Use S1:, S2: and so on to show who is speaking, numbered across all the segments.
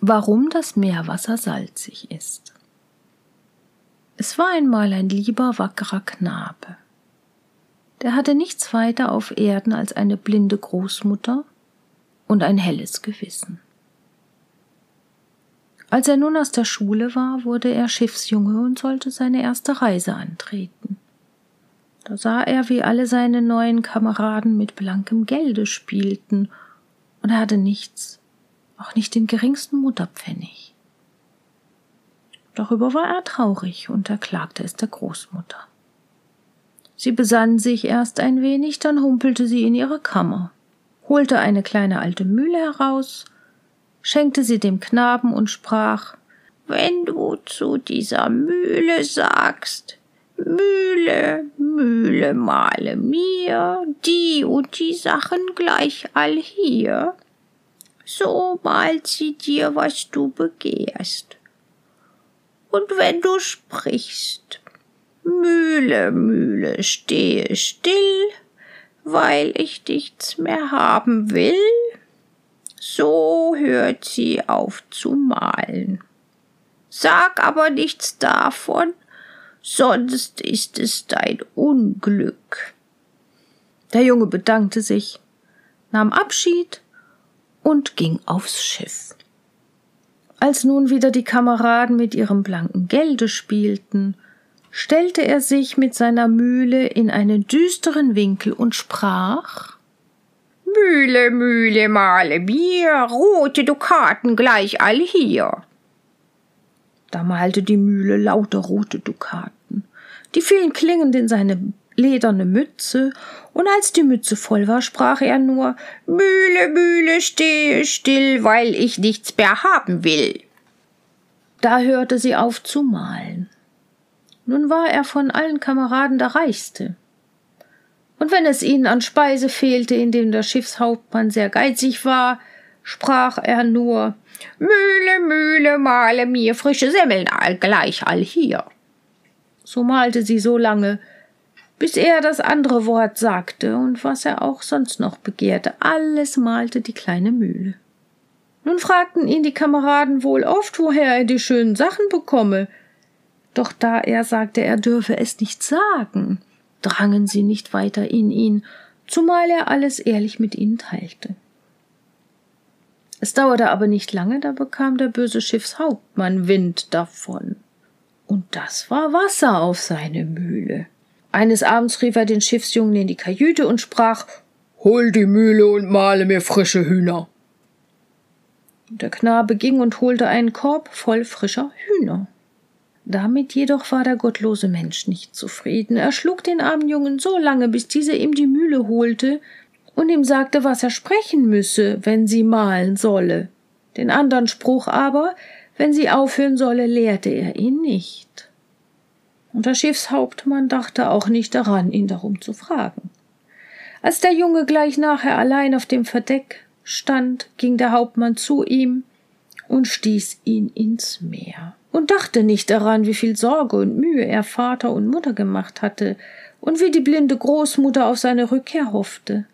S1: Warum das Meerwasser salzig ist. Es war einmal ein lieber, wackerer Knabe. Der hatte nichts weiter auf Erden als eine blinde Großmutter und ein helles Gewissen. Als er nun aus der Schule war, wurde er Schiffsjunge und sollte seine erste Reise antreten. Da sah er, wie alle seine neuen Kameraden mit blankem Gelde spielten, und er hatte nichts, auch nicht den geringsten Mutterpfennig. Darüber war er traurig und erklagte es der Großmutter. Sie besann sich erst ein wenig, dann humpelte sie in ihre Kammer, holte eine kleine alte Mühle heraus, schenkte sie dem Knaben und sprach Wenn du zu dieser Mühle sagst, Mühle, Mühle male mir die und die Sachen gleich all hier, so malt sie dir, was du begehrst. Und wenn du sprichst, Mühle, Mühle, stehe still, weil ich nichts mehr haben will, so hört sie auf zu malen. Sag aber nichts davon, sonst ist es dein Unglück. Der Junge bedankte sich, nahm Abschied und ging aufs Schiff. Als nun wieder die Kameraden mit ihrem blanken Gelde spielten, stellte er sich mit seiner Mühle in einen düsteren Winkel und sprach Mühle, Mühle, male mir rote Dukaten gleich all hier. Da malte die Mühle lauter rote Dukaten. Die fielen klingend in seine lederne Mütze, und als die Mütze voll war, sprach er nur Mühle, Mühle, stehe still, weil ich nichts mehr haben will. Da hörte sie auf zu malen. Nun war er von allen Kameraden der Reichste. Und wenn es ihnen an Speise fehlte, indem der Schiffshauptmann sehr geizig war, sprach er nur Mühle, Mühle, male mir frische Semmeln gleich all hier. So malte sie so lange, bis er das andere Wort sagte und was er auch sonst noch begehrte, alles malte die kleine Mühle. Nun fragten ihn die Kameraden wohl oft, woher er die schönen Sachen bekomme, doch da er sagte, er dürfe es nicht sagen, drangen sie nicht weiter in ihn, zumal er alles ehrlich mit ihnen teilte. Es dauerte aber nicht lange, da bekam der böse Schiffshauptmann Wind davon. Und das war Wasser auf seine Mühle. Eines Abends rief er den Schiffsjungen in die Kajüte und sprach Hol die Mühle und male mir frische Hühner. Der Knabe ging und holte einen Korb voll frischer Hühner. Damit jedoch war der gottlose Mensch nicht zufrieden. Er schlug den armen Jungen so lange, bis dieser ihm die Mühle holte und ihm sagte, was er sprechen müsse, wenn sie malen solle. Den andern Spruch aber, wenn sie aufhören solle, lehrte er ihn nicht. Und der Schiffshauptmann dachte auch nicht daran, ihn darum zu fragen. Als der Junge gleich nachher allein auf dem Verdeck stand, ging der Hauptmann zu ihm und stieß ihn ins Meer und dachte nicht daran, wie viel Sorge und Mühe er Vater und Mutter gemacht hatte und wie die blinde Großmutter auf seine Rückkehr hoffte.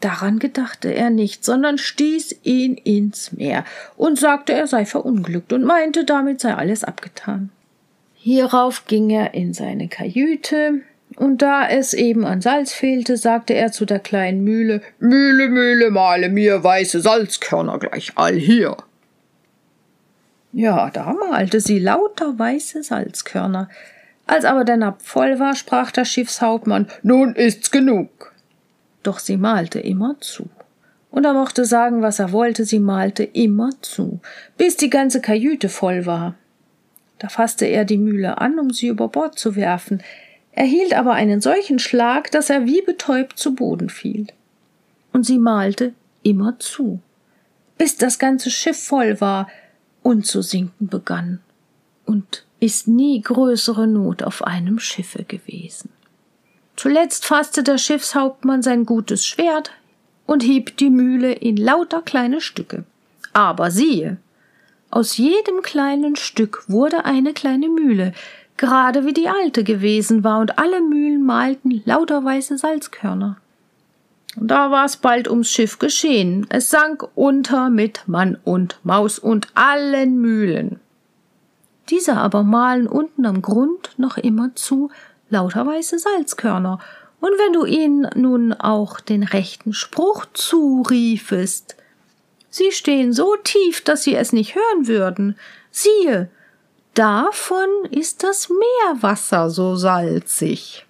S1: Daran gedachte er nicht, sondern stieß ihn ins Meer und sagte, er sei verunglückt und meinte, damit sei alles abgetan. Hierauf ging er in seine Kajüte, und da es eben an Salz fehlte, sagte er zu der kleinen Mühle Mühle, Mühle, male mir weiße Salzkörner gleich all hier. Ja, da malte sie lauter weiße Salzkörner. Als aber der Napf voll war, sprach der Schiffshauptmann Nun ist's genug. Doch sie malte immer zu. Und er mochte sagen, was er wollte, sie malte immer zu, bis die ganze Kajüte voll war. Da fasste er die Mühle an, um sie über Bord zu werfen, erhielt aber einen solchen Schlag, dass er wie betäubt zu Boden fiel. Und sie malte immer zu, bis das ganze Schiff voll war, und zu sinken begann, und ist nie größere Not auf einem Schiffe gewesen. Zuletzt fasste der Schiffshauptmann sein gutes Schwert und hieb die Mühle in lauter kleine Stücke. Aber siehe, aus jedem kleinen Stück wurde eine kleine Mühle, gerade wie die alte gewesen war, und alle Mühlen malten lauter weiße Salzkörner. Da war's bald ums Schiff geschehen. Es sank unter mit Mann und Maus und allen Mühlen. Diese aber mahlen unten am Grund noch immer zu lauter weiße Salzkörner, und wenn du ihnen nun auch den rechten Spruch zuriefest, sie stehen so tief, dass sie es nicht hören würden. Siehe, davon ist das Meerwasser so salzig.